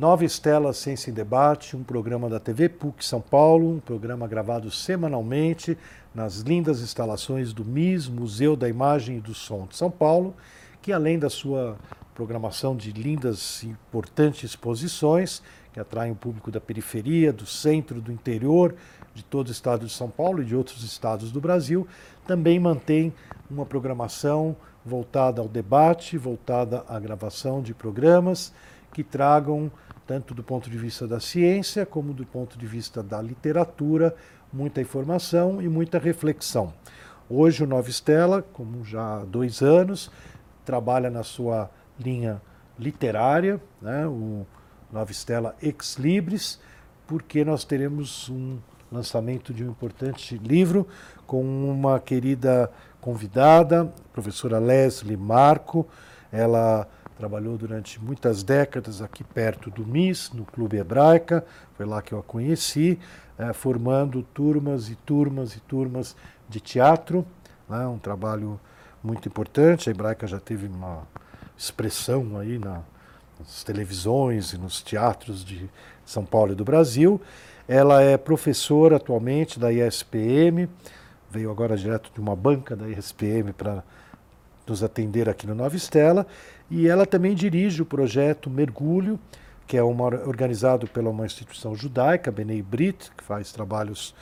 Nova Estela Ciência em Debate, um programa da TV PUC São Paulo, um programa gravado semanalmente nas lindas instalações do MIS, Museu da Imagem e do Som de São Paulo, que além da sua programação de lindas e importantes exposições, que atraem o público da periferia, do centro, do interior, de todo o estado de São Paulo e de outros estados do Brasil, também mantém uma programação voltada ao debate, voltada à gravação de programas que tragam, tanto do ponto de vista da ciência como do ponto de vista da literatura, muita informação e muita reflexão. Hoje o Nova Estela, como já há dois anos, trabalha na sua linha literária, né, o Nova Estela Ex Libris, porque nós teremos um lançamento de um importante livro com uma querida convidada, professora Leslie Marco. Ela trabalhou durante muitas décadas aqui perto do MIS, no Clube Hebraica, foi lá que eu a conheci, é, formando turmas e turmas e turmas de teatro, né, um trabalho muito importante. A Hebraica já teve uma expressão aí na, nas televisões e nos teatros de São Paulo e do Brasil. Ela é professora atualmente da ISPM, veio agora direto de uma banca da ISPM para nos atender aqui no Nova Estela, e ela também dirige o projeto Mergulho, que é uma, organizado pela uma instituição judaica, Benei Brit, que faz trabalhos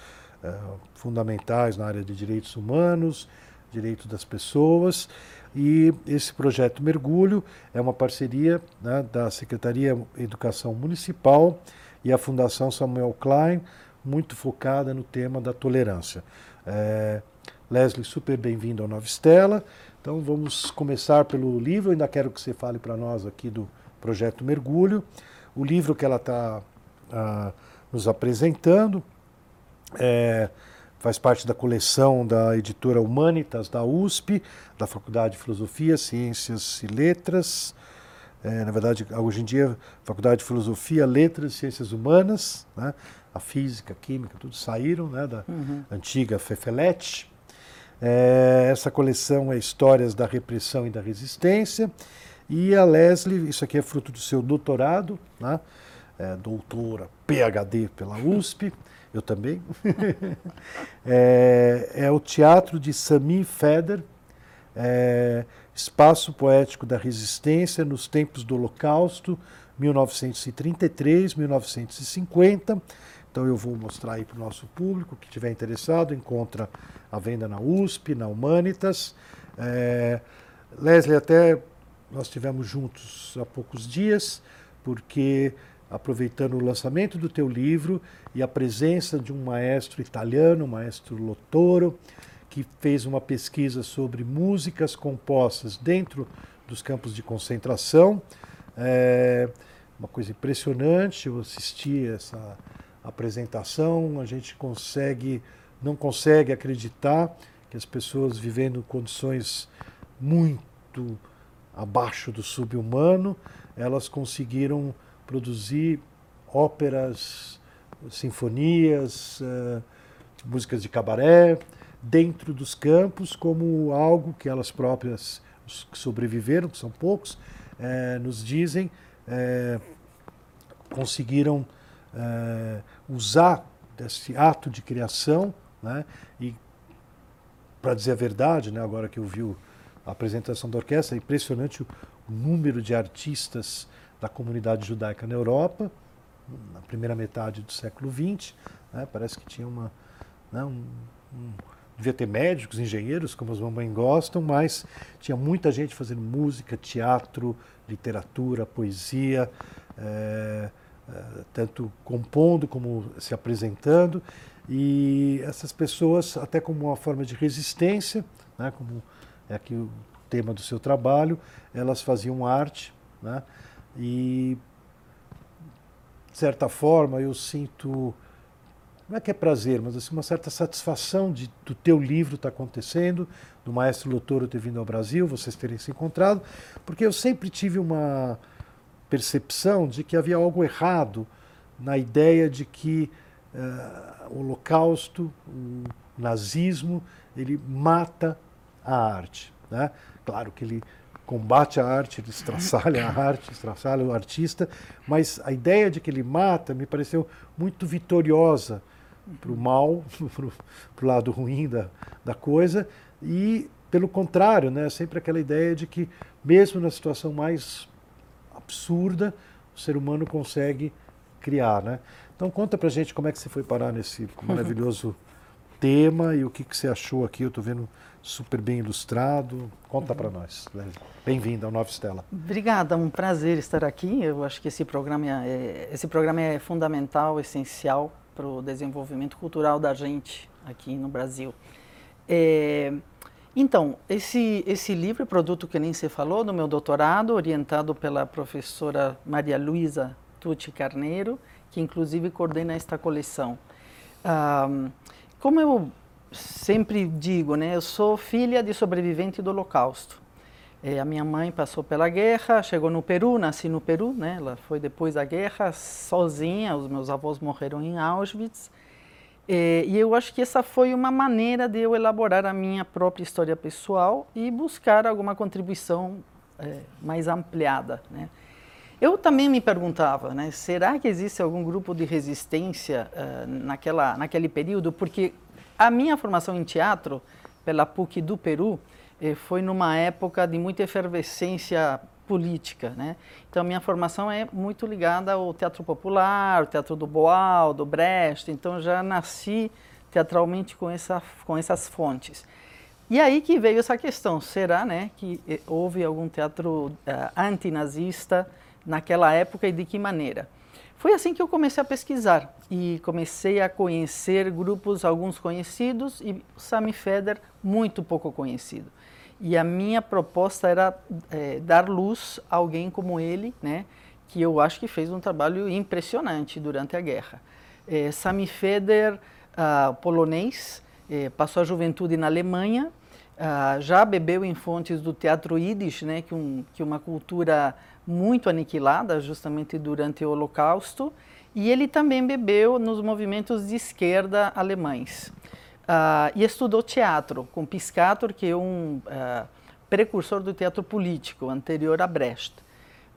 uh, fundamentais na área de direitos humanos, direitos das pessoas. E esse projeto Mergulho é uma parceria né, da Secretaria de Educação Municipal e a Fundação Samuel Klein, muito focada no tema da tolerância. É, Leslie, super bem-vindo ao Nova Estela. Então vamos começar pelo livro. Eu ainda quero que você fale para nós aqui do projeto Mergulho. O livro que ela está ah, nos apresentando é, faz parte da coleção da editora Humanitas da USP, da Faculdade de Filosofia, Ciências e Letras. É, na verdade, hoje em dia, Faculdade de Filosofia, Letras e Ciências Humanas, né? a física, a química, tudo saíram né? da uhum. antiga FEFELET. É, essa coleção é Histórias da Repressão e da Resistência. E a Leslie, isso aqui é fruto do seu doutorado, né? é, doutora, PhD pela USP, eu também. é, é, o teatro de Sami Feder, é, Espaço Poético da Resistência nos Tempos do Holocausto, 1933-1950. Então eu vou mostrar aí para o nosso público, que estiver interessado, encontra a venda na USP, na Humanitas. É, Leslie, até nós tivemos juntos há poucos dias, porque aproveitando o lançamento do teu livro e a presença de um maestro italiano, o maestro Lotoro, que fez uma pesquisa sobre músicas compostas dentro dos campos de concentração. É uma coisa impressionante, eu assisti essa apresentação, a gente consegue, não consegue acreditar que as pessoas vivendo condições muito abaixo do subhumano, elas conseguiram produzir óperas, sinfonias, uh, músicas de cabaré, dentro dos campos como algo que elas próprias, os que sobreviveram, que são poucos, é, nos dizem, é, conseguiram é, usar desse ato de criação, né, e para dizer a verdade, né, agora que eu vi a apresentação da orquestra, é impressionante o, número de artistas da comunidade judaica na Europa, na primeira metade do século XX, né, parece que tinha uma, né, um, um devia ter médicos, engenheiros, como as mamães gostam, mas tinha muita gente fazendo música, teatro, literatura, poesia, é, tanto compondo como se apresentando. E essas pessoas, até como uma forma de resistência, né, como é aqui o tema do seu trabalho, elas faziam arte. Né, e, de certa forma, eu sinto não é que é prazer, mas assim, uma certa satisfação de, do teu livro estar tá acontecendo, do maestro Lotoro ter vindo ao Brasil, vocês terem se encontrado, porque eu sempre tive uma percepção de que havia algo errado na ideia de que uh, o Holocausto, o nazismo, ele mata a arte. Né? Claro que ele combate a arte, ele estraçalha a arte, estraçalha o artista, mas a ideia de que ele mata me pareceu muito vitoriosa para o mal, para o lado ruim da, da coisa, e pelo contrário, né, sempre aquela ideia de que, mesmo na situação mais absurda, o ser humano consegue criar. Né? Então, conta para gente como é que você foi parar nesse maravilhoso tema e o que, que você achou aqui. Eu estou vendo super bem ilustrado. Conta para nós. Bem-vinda ao Nova Estela. Obrigada, um prazer estar aqui. Eu acho que esse programa é, esse programa é fundamental, essencial para o desenvolvimento cultural da gente aqui no Brasil. É, então, esse, esse livro, produto que nem se falou, do meu doutorado, orientado pela professora Maria Luísa Tucci Carneiro, que inclusive coordena esta coleção. como eu sempre digo, né, eu sou filha de sobrevivente do Holocausto. É, a minha mãe passou pela guerra, chegou no Peru, nasci no Peru, né? Ela foi depois da guerra sozinha. Os meus avós morreram em Auschwitz. É, e eu acho que essa foi uma maneira de eu elaborar a minha própria história pessoal e buscar alguma contribuição é, mais ampliada, né? Eu também me perguntava, né? Será que existe algum grupo de resistência uh, naquela naquele período? Porque a minha formação em teatro pela PUC do Peru eh, foi numa época de muita efervescência política, né? Então minha formação é muito ligada ao teatro popular, ao teatro do Boal, do Brecht. Então já nasci teatralmente com essa com essas fontes. E aí que veio essa questão: será, né, que eh, houve algum teatro uh, antinazista naquela época e de que maneira? Foi assim que eu comecei a pesquisar e comecei a conhecer grupos, alguns conhecidos e Sami Feder muito pouco conhecido. E a minha proposta era é, dar luz a alguém como ele, né, que eu acho que fez um trabalho impressionante durante a guerra. É, Sami Feder, uh, polonês, é, passou a juventude na Alemanha, uh, já bebeu em fontes do teatro Yiddish, né, que, um, que uma cultura muito aniquilada justamente durante o Holocausto, e ele também bebeu nos movimentos de esquerda alemães. Uh, e estudou teatro com Piscator, que é um uh, precursor do teatro político, anterior a Brecht.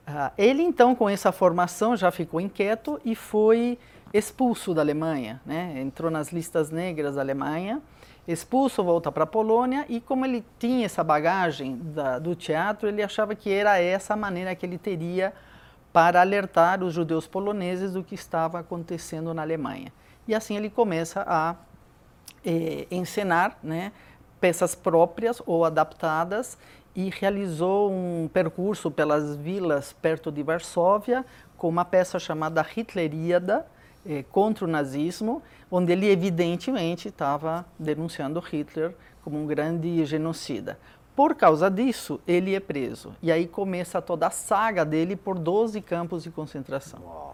Uh, ele, então, com essa formação, já ficou inquieto e foi expulso da Alemanha, né? entrou nas listas negras da Alemanha expulso, volta para a Polônia e como ele tinha essa bagagem da, do teatro, ele achava que era essa a maneira que ele teria para alertar os judeus poloneses do que estava acontecendo na Alemanha. E assim ele começa a eh, encenar né, peças próprias ou adaptadas e realizou um percurso pelas vilas perto de Varsóvia com uma peça chamada Hitleríada, eh, contra o nazismo, onde ele evidentemente estava denunciando Hitler como um grande genocida. Por causa disso, ele é preso. E aí começa toda a saga dele por 12 campos de concentração. Uau.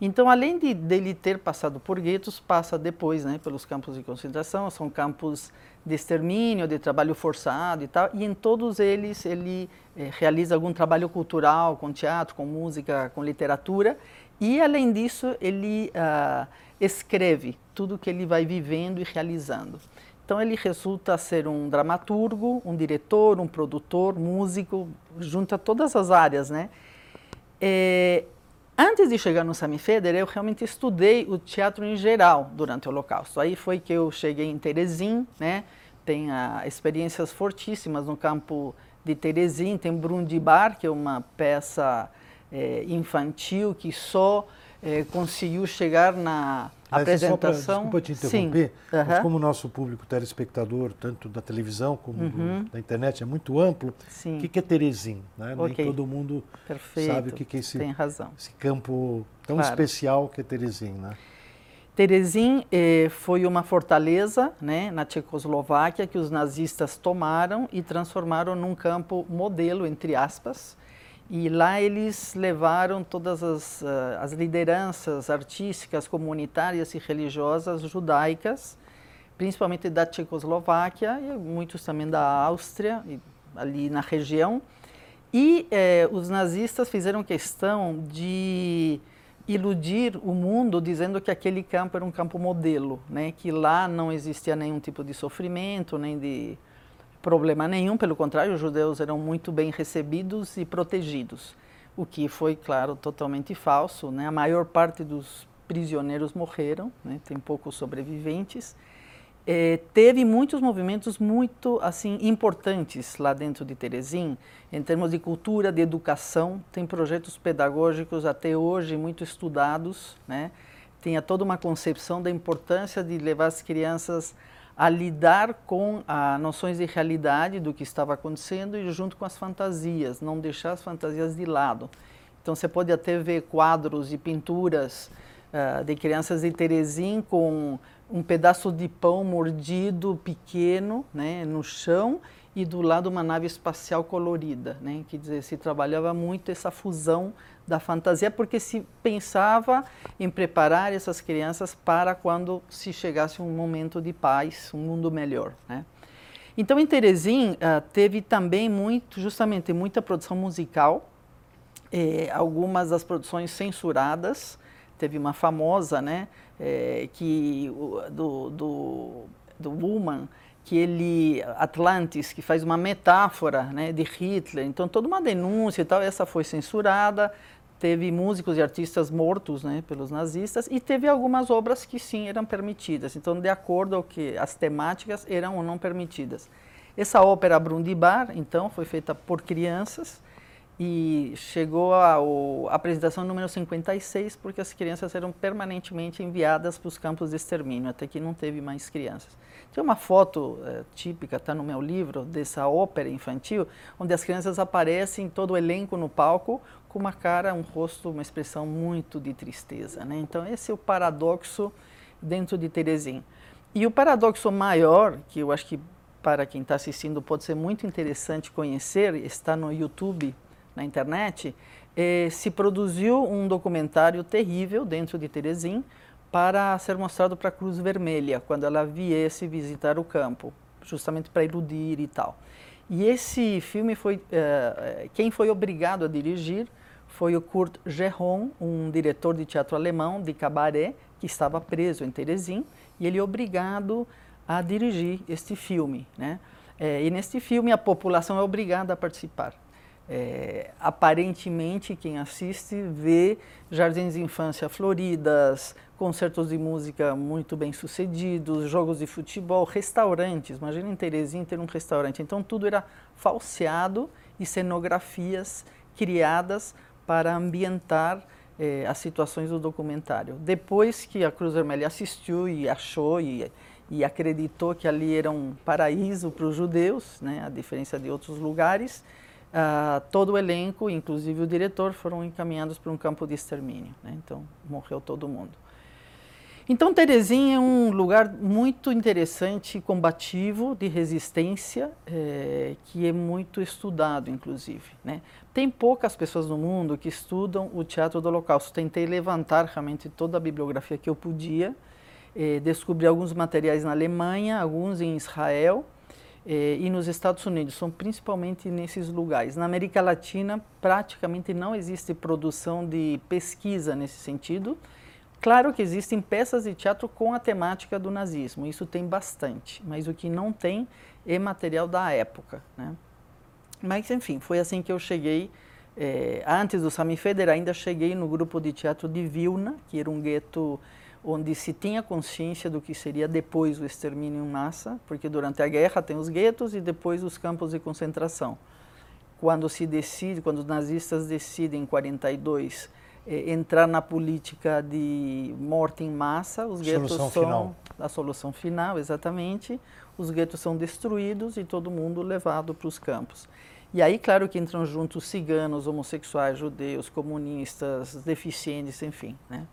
Então, além de dele ter passado por guetos, passa depois né, pelos campos de concentração, são campos de extermínio, de trabalho forçado e tal, e em todos eles ele eh, realiza algum trabalho cultural, com teatro, com música, com literatura, e, além disso, ele uh, escreve tudo que ele vai vivendo e realizando. Então, ele resulta ser um dramaturgo, um diretor, um produtor, músico, junta todas as áreas, né? É, antes de chegar no Sami Feder, eu realmente estudei o teatro em geral durante o Holocausto. Aí foi que eu cheguei em Terezin, né? Tem uh, experiências fortíssimas no campo de Terezin, tem Brundibar, que é uma peça é, infantil que só é, conseguiu chegar na mas apresentação. Pra, desculpa te interromper, Sim. Uhum. mas como o nosso público telespectador, tanto da televisão como uhum. do, da internet, é muito amplo, o que, que é Teresim? Né? Okay. Nem todo mundo Perfeito. sabe o que, que é esse, esse campo tão claro. especial que é Teresim. Né? Terezin eh, foi uma fortaleza né, na Tchecoslováquia que os nazistas tomaram e transformaram num campo modelo, entre aspas, e lá eles levaram todas as, uh, as lideranças artísticas, comunitárias e religiosas judaicas, principalmente da Tchecoslováquia e muitos também da Áustria, ali na região. E eh, os nazistas fizeram questão de iludir o mundo dizendo que aquele campo era um campo modelo, né? que lá não existia nenhum tipo de sofrimento, nem de problema nenhum, pelo contrário, os judeus eram muito bem recebidos e protegidos, o que foi, claro, totalmente falso. Né? A maior parte dos prisioneiros morreram, né? tem poucos sobreviventes. É, teve muitos movimentos muito assim importantes lá dentro de Teresim, em termos de cultura, de educação. Tem projetos pedagógicos até hoje muito estudados, né? Tinha toda uma concepção da importância de levar as crianças a lidar com as noções de realidade do que estava acontecendo e junto com as fantasias, não deixar as fantasias de lado. Então você pode até ver quadros e pinturas uh, de crianças de Teresim com um pedaço de pão mordido pequeno né, no chão e do lado uma nave espacial colorida. Né? Quer dizer, se trabalhava muito essa fusão da fantasia, porque se pensava em preparar essas crianças para quando se chegasse um momento de paz, um mundo melhor. Né? Então, em Teresim, uh, teve também muito, justamente, muita produção musical, eh, algumas das produções censuradas, teve uma famosa, né, é, que do, do, do Woman, que ele Atlantis, que faz uma metáfora, né, de Hitler. Então toda uma denúncia e tal, essa foi censurada. Teve músicos e artistas mortos, né, pelos nazistas e teve algumas obras que sim eram permitidas. Então de acordo ao que as temáticas eram ou não permitidas. Essa ópera Brundibar, então, foi feita por crianças e chegou a apresentação número 56 porque as crianças eram permanentemente enviadas para os campos de extermínio, até que não teve mais crianças. Tem uma foto é, típica, está no meu livro, dessa ópera infantil, onde as crianças aparecem, todo o elenco no palco, com uma cara, um rosto, uma expressão muito de tristeza. Né? Então, esse é o paradoxo dentro de Terezinha. E o paradoxo maior, que eu acho que para quem está assistindo pode ser muito interessante conhecer, está no YouTube na internet, eh, se produziu um documentário terrível dentro de Teresim para ser mostrado para a Cruz Vermelha, quando ela viesse visitar o campo, justamente para iludir e tal. E esse filme foi, eh, quem foi obrigado a dirigir foi o Kurt Gerron, um diretor de teatro alemão de cabaré, que estava preso em Teresim, e ele é obrigado a dirigir este filme. Né? É, e neste filme a população é obrigada a participar. É, aparentemente, quem assiste vê jardins de infância floridas, concertos de música muito bem sucedidos, jogos de futebol, restaurantes. Imagina em Terezinha ter um restaurante. Então, tudo era falseado e cenografias criadas para ambientar é, as situações do documentário. Depois que a Cruz Vermelha assistiu e achou e, e acreditou que ali era um paraíso para os judeus, né, a diferença de outros lugares, Uh, todo o elenco, inclusive o diretor, foram encaminhados para um campo de extermínio. Né? Então, morreu todo mundo. Então, Terezinha é um lugar muito interessante, combativo, de resistência, é, que é muito estudado, inclusive. Né? Tem poucas pessoas no mundo que estudam o teatro do Holocausto. Tentei levantar realmente toda a bibliografia que eu podia, é, descobri alguns materiais na Alemanha, alguns em Israel, eh, e nos Estados Unidos, são principalmente nesses lugares. Na América Latina, praticamente não existe produção de pesquisa nesse sentido. Claro que existem peças de teatro com a temática do nazismo, isso tem bastante, mas o que não tem é material da época. Né? Mas, enfim, foi assim que eu cheguei. Eh, antes do Sami Feder, ainda cheguei no grupo de teatro de Vilna, que era um gueto onde se tinha consciência do que seria depois o extermínio em massa, porque durante a guerra tem os guetos e depois os campos de concentração. Quando se decide, quando os nazistas decidem em 42 eh, entrar na política de morte em massa, os guetos são final. a solução final, exatamente. Os guetos são destruídos e todo mundo levado para os campos. E aí, claro que entram juntos ciganos, homossexuais, judeus, comunistas, deficientes, enfim, né?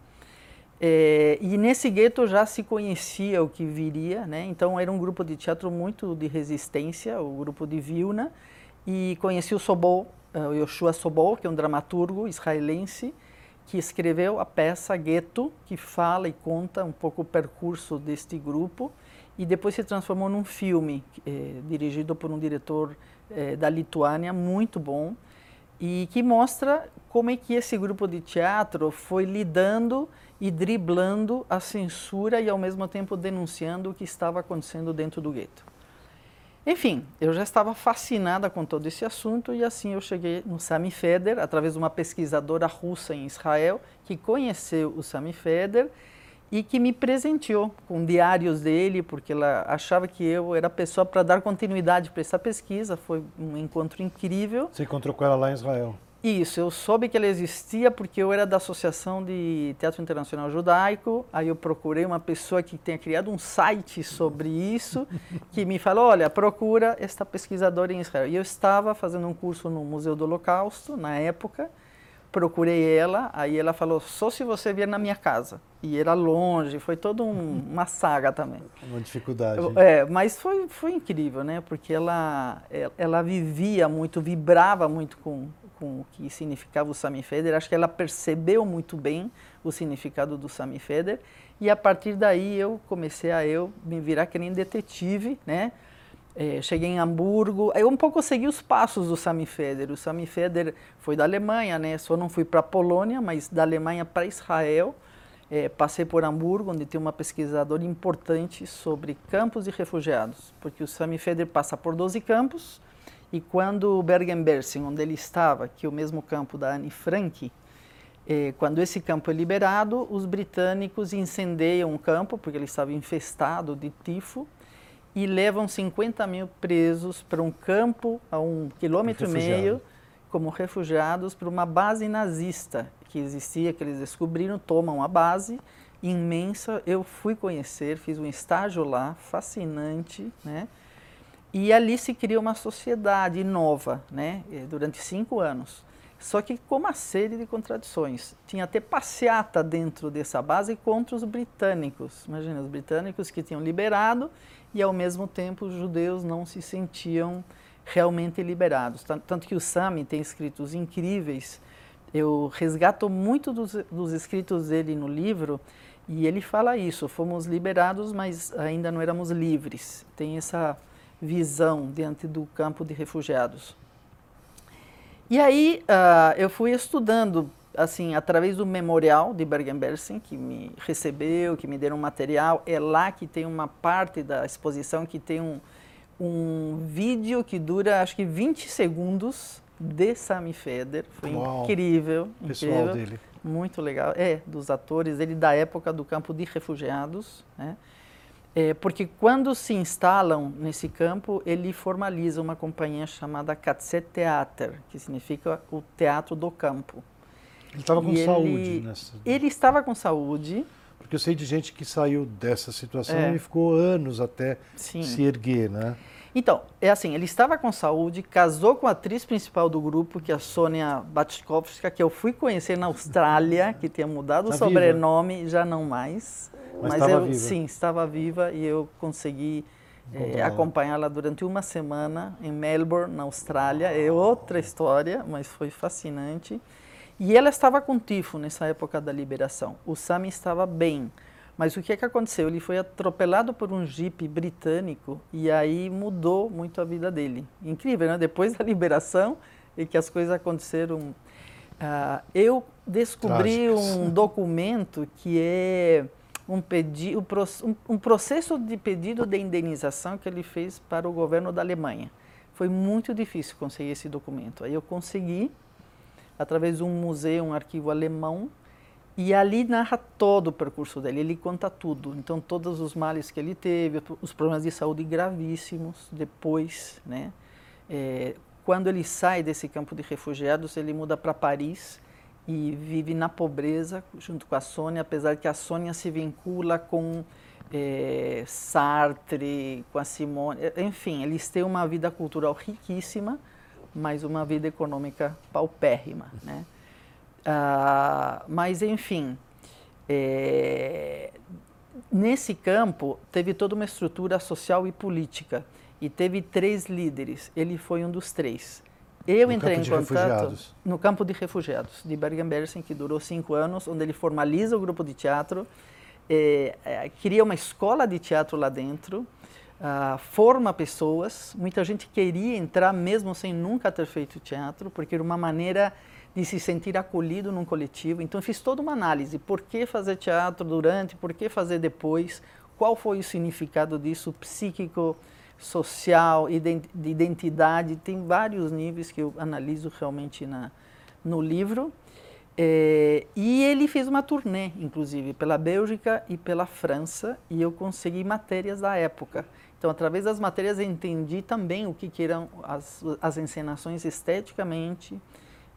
É, e nesse gueto já se conhecia o que viria, né? então era um grupo de teatro muito de resistência, o grupo de Vilna, e conheci o Sobol, uh, o Yoshua Sobol, que é um dramaturgo israelense, que escreveu a peça Gueto, que fala e conta um pouco o percurso deste grupo, e depois se transformou num filme eh, dirigido por um diretor eh, da Lituânia muito bom, e que mostra como é que esse grupo de teatro foi lidando e driblando a censura e ao mesmo tempo denunciando o que estava acontecendo dentro do gueto. Enfim, eu já estava fascinada com todo esse assunto e assim eu cheguei no Sami Feder através de uma pesquisadora russa em Israel que conheceu o Sami Feder e que me presenteou com diários dele, porque ela achava que eu era a pessoa para dar continuidade para essa pesquisa. Foi um encontro incrível. Você encontrou com ela lá em Israel? Isso, eu soube que ela existia porque eu era da Associação de Teatro Internacional Judaico. Aí eu procurei uma pessoa que tenha criado um site sobre isso, que me falou: olha, procura esta pesquisadora em Israel. E eu estava fazendo um curso no Museu do Holocausto, na época procurei ela, aí ela falou, só se você vier na minha casa. E era longe, foi toda um, uma saga também. Uma dificuldade. É, mas foi, foi incrível, né? Porque ela, ela vivia muito, vibrava muito com, com o que significava o Sami Feder. Acho que ela percebeu muito bem o significado do Sami Feder. E a partir daí eu comecei a eu me virar que nem detetive, né? É, cheguei em Hamburgo, eu um pouco segui os passos do Sami Feder. O Sami Feder foi da Alemanha, né? Só não fui para a Polônia, mas da Alemanha para Israel. É, passei por Hamburgo, onde tem uma pesquisadora importante sobre campos de refugiados, porque o Sami Feder passa por 12 campos, e quando Bergen-Belsen, onde ele estava, que é o mesmo campo da Anne Frank, é, quando esse campo é liberado, os britânicos incendeiam o campo, porque ele estava infestado de tifo, e levam 50 mil presos para um campo a um quilômetro e meio como refugiados para uma base nazista que existia, que eles descobriram, tomam a base imensa. Eu fui conhecer, fiz um estágio lá, fascinante, né? E ali se cria uma sociedade nova, né? Eh, durante cinco anos. Só que com uma série de contradições. Tinha até passeata dentro dessa base contra os britânicos. Imagina, os britânicos que tinham liberado e ao mesmo tempo os judeus não se sentiam realmente liberados. Tanto que o Sami tem escritos incríveis. Eu resgato muito dos, dos escritos dele no livro e ele fala isso: fomos liberados, mas ainda não éramos livres. Tem essa visão diante do campo de refugiados. E aí uh, eu fui estudando assim, através do memorial de Bergen-Belsen, que me recebeu, que me deram material, é lá que tem uma parte da exposição que tem um, um vídeo que dura, acho que 20 segundos, de Sami Feder. Foi Uau. incrível. Pessoal incrível, dele. Muito legal. É, dos atores dele da época do campo de refugiados, né? É, porque quando se instalam nesse campo, ele formaliza uma companhia chamada Katzet Theater, que significa o teatro do campo. Ele estava com e saúde ele, nessa. Ele estava com saúde. Porque eu sei de gente que saiu dessa situação é. e ficou anos até Sim. se erguer, né? Então, é assim, ele estava com saúde, casou com a atriz principal do grupo, que é a Sônia Batkovska, que eu fui conhecer na Austrália, que tinha mudado tá o sobrenome, viva. já não mais. Mas, mas eu, viva. sim, estava viva e eu consegui é, acompanhá-la durante uma semana em Melbourne, na Austrália. É outra história, mas foi fascinante. E ela estava com tifo nessa época da liberação. O Sami estava bem. Mas o que é que aconteceu? Ele foi atropelado por um jipe britânico e aí mudou muito a vida dele. Incrível, né? Depois da liberação e que as coisas aconteceram. Uh, eu descobri Trágicas. um documento que é um, pedi, um, um processo de pedido de indenização que ele fez para o governo da Alemanha. Foi muito difícil conseguir esse documento. Aí eu consegui através de um museu, um arquivo alemão, e ali narra todo o percurso dele, ele conta tudo. Então, todos os males que ele teve, os problemas de saúde gravíssimos depois, né? É, quando ele sai desse campo de refugiados, ele muda para Paris e vive na pobreza junto com a Sônia, apesar que a Sônia se vincula com é, Sartre, com a Simone, enfim, eles têm uma vida cultural riquíssima, mas uma vida econômica paupérrima. Né? Ah, mas, enfim, é, nesse campo teve toda uma estrutura social e política e teve três líderes. Ele foi um dos três. Eu no entrei em contato refugiados. no campo de refugiados de Bergen-Belsen, que durou cinco anos, onde ele formaliza o grupo de teatro, é, é, cria uma escola de teatro lá dentro, Uh, forma pessoas. Muita gente queria entrar mesmo sem nunca ter feito teatro, porque era uma maneira de se sentir acolhido num coletivo. Então fiz toda uma análise: por que fazer teatro durante, por que fazer depois, qual foi o significado disso psíquico, social, de identidade, tem vários níveis que eu analiso realmente na, no livro. É, e ele fez uma turnê, inclusive, pela Bélgica e pela França, e eu consegui matérias da época. Então, através das matérias, entendi também o que, que eram as, as encenações esteticamente,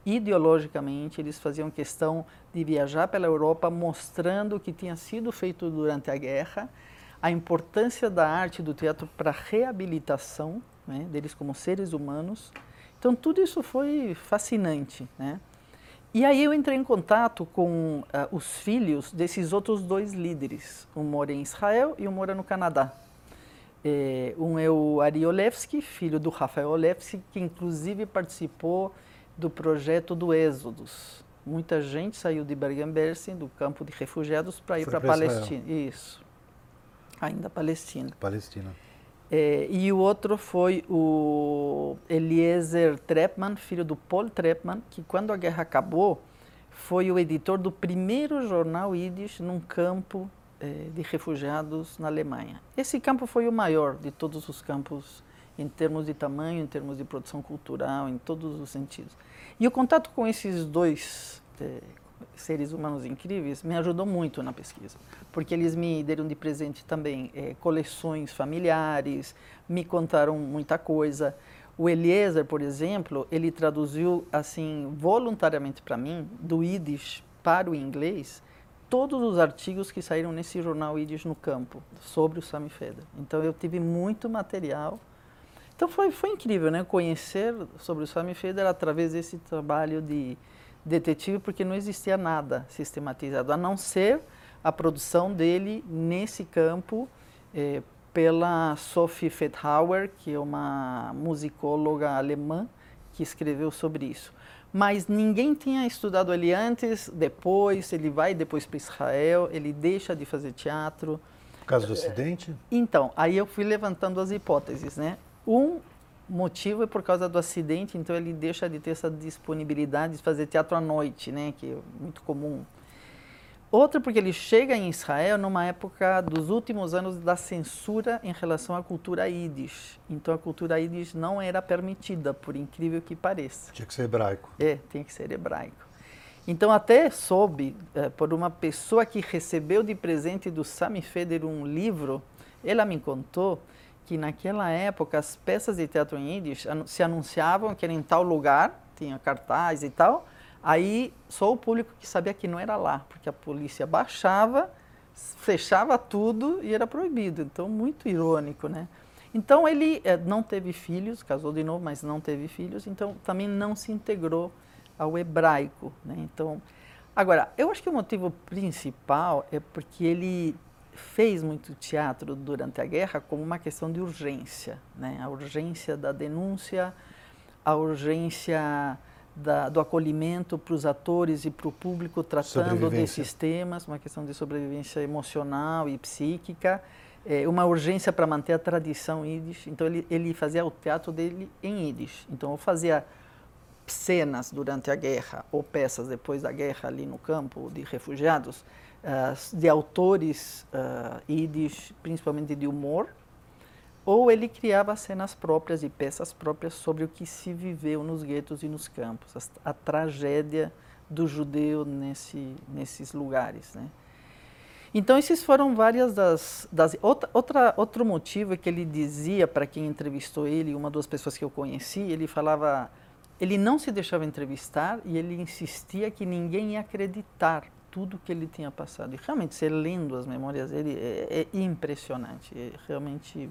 ideologicamente. Eles faziam questão de viajar pela Europa mostrando o que tinha sido feito durante a guerra, a importância da arte do teatro para a reabilitação né, deles como seres humanos. Então, tudo isso foi fascinante. Né? E aí eu entrei em contato com uh, os filhos desses outros dois líderes. Um mora em Israel e um mora no Canadá. É, um é o Ari Olevski, filho do Rafael Olevski, que inclusive participou do projeto do Êxodos. Muita gente saiu de Bergen-Belsen, do campo de refugiados, para ir para a Palestina. Isso. Ainda Palestina. Palestina. É, e o outro foi o Eliezer Treppmann, filho do Paul Treppmann, que quando a guerra acabou, foi o editor do primeiro jornal Yiddish num campo de refugiados na Alemanha. Esse campo foi o maior de todos os campos em termos de tamanho, em termos de produção cultural, em todos os sentidos. E o contato com esses dois é, seres humanos incríveis me ajudou muito na pesquisa, porque eles me deram de presente também é, coleções familiares, me contaram muita coisa. O Eliezer, por exemplo, ele traduziu assim voluntariamente para mim do Yiddish para o inglês todos os artigos que saíram nesse jornal Yiddish no campo sobre o Sami Feder. Então eu tive muito material. Então foi, foi incrível, né? Conhecer sobre o Sami Feder através desse trabalho de detetive porque não existia nada sistematizado, a não ser a produção dele nesse campo eh, pela Sophie Fethauer, que é uma musicóloga alemã que escreveu sobre isso. Mas ninguém tinha estudado ele antes, depois, ele vai depois para Israel, ele deixa de fazer teatro. Por causa do acidente? Então, aí eu fui levantando as hipóteses, né? Um motivo é por causa do acidente, então ele deixa de ter essa disponibilidade de fazer teatro à noite, né, que é muito comum. Outra porque ele chega em Israel numa época dos últimos anos da censura em relação à cultura yiddish. Então a cultura yiddish não era permitida, por incrível que pareça. Tinha que ser hebraico. É, tem que ser hebraico. Então até soube é, por uma pessoa que recebeu de presente do Sami Feder um livro, ela me contou que naquela época as peças de teatro em Yiddish se anunciavam que era em tal lugar, tinha cartaz e tal, aí só o público que sabia que não era lá, porque a polícia baixava, fechava tudo e era proibido. Então, muito irônico, né? Então, ele é, não teve filhos, casou de novo, mas não teve filhos, então também não se integrou ao hebraico, né? Então, agora, eu acho que o motivo principal é porque ele fez muito teatro durante a guerra como uma questão de urgência, né? a urgência da denúncia, a urgência da, do acolhimento para os atores e para o público tratando desses temas, uma questão de sobrevivência emocional e psíquica, é, uma urgência para manter a tradição Yiddish. Então ele, ele fazia o teatro dele em Yiddish. Então eu fazia cenas durante a guerra ou peças depois da guerra ali no campo de refugiados uh, de autores uh, yiddish, principalmente de humor, ou ele criava cenas próprias e peças próprias sobre o que se viveu nos guetos e nos campos, a, a tragédia do judeu nesse, nesses lugares. Né? Então, esses foram várias das. das outra, outra, outro motivo é que ele dizia para quem entrevistou ele, uma das pessoas que eu conheci, ele falava. Ele não se deixava entrevistar e ele insistia que ninguém ia acreditar tudo que ele tinha passado. E realmente, você lendo as memórias dele, é, é impressionante, é realmente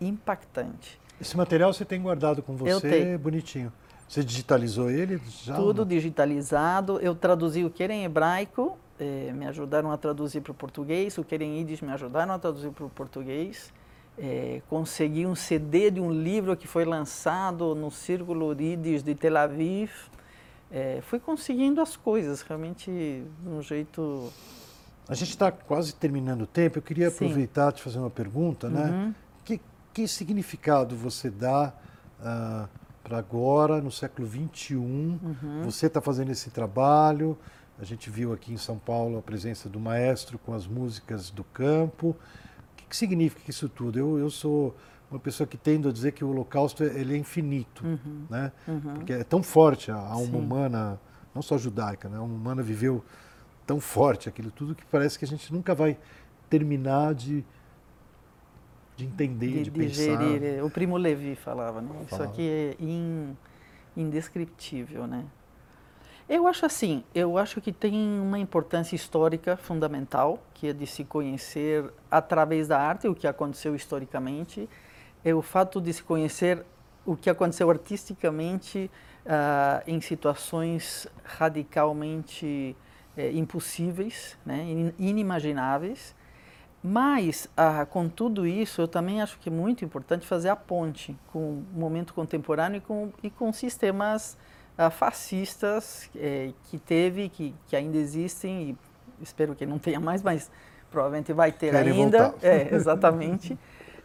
impactante. Esse material você tem guardado com você, bonitinho. Você digitalizou ele? Já Tudo digitalizado. Eu traduzi o que era em hebraico, eh, me ajudaram a traduzir para o português. O que era em Yiddish me ajudaram a traduzir para o português. Eh, consegui um CD de um livro que foi lançado no Círculo Yiddish de Tel Aviv é, fui conseguindo as coisas realmente de um jeito. A gente está quase terminando o tempo. Eu queria Sim. aproveitar te fazer uma pergunta, né? uhum. né? Que, significado você dá uh, para agora, no século XXI? Uhum. Você está fazendo esse trabalho. A gente viu aqui em São Paulo a presença do maestro com as músicas do campo. O que, que significa isso tudo? Eu, eu sou uma pessoa que tende a dizer que o Holocausto ele é infinito, uhum. né? Uhum. Porque é tão forte a alma Sim. humana, não só judaica, né? A alma humana viveu tão forte aquilo tudo que parece que a gente nunca vai terminar de de entender, de, de pensar. Digerir. O Primo Levi falava, né? Isso aqui é in, indescritível, né? Eu acho assim, eu acho que tem uma importância histórica fundamental, que é de se conhecer através da arte o que aconteceu historicamente, é o fato de se conhecer o que aconteceu artisticamente uh, em situações radicalmente uh, impossíveis, né, inimagináveis. Mas, uh, com tudo isso, eu também acho que é muito importante fazer a ponte com o momento contemporâneo e com, e com sistemas uh, fascistas eh, que teve, que, que ainda existem, e espero que não tenha mais, mas provavelmente vai ter Querem ainda. Voltar. É, exatamente.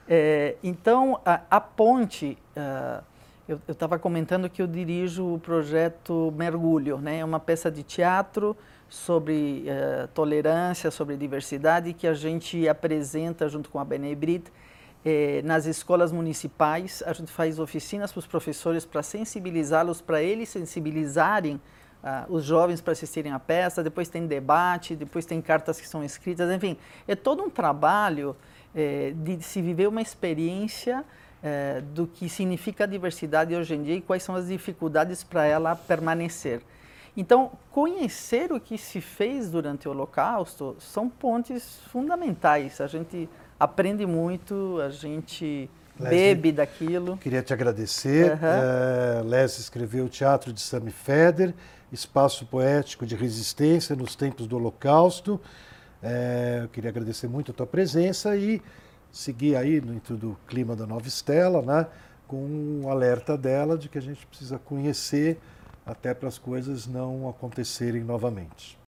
é, então, a, a ponte, uh, eu estava comentando que eu dirijo o projeto Mergulho, né? é uma peça de teatro sobre uh, tolerância, sobre diversidade, que a gente apresenta junto com a Benebrit eh, nas escolas municipais, a gente faz oficinas para os professores para sensibilizá-los, para eles sensibilizarem uh, os jovens para assistirem à peça. Depois tem debate, depois tem cartas que são escritas, enfim, é todo um trabalho eh, de se viver uma experiência eh, do que significa a diversidade hoje em dia e quais são as dificuldades para ela permanecer. Então, conhecer o que se fez durante o Holocausto são pontes fundamentais. A gente aprende muito, a gente Leslie, bebe daquilo. Queria te agradecer. Uhum. É, Leslie escreveu o Teatro de Sammy Feder, Espaço Poético de Resistência nos Tempos do Holocausto. É, eu queria agradecer muito a tua presença e seguir aí dentro do clima da Nova Estela, né, com um alerta dela de que a gente precisa conhecer até para as coisas não acontecerem novamente.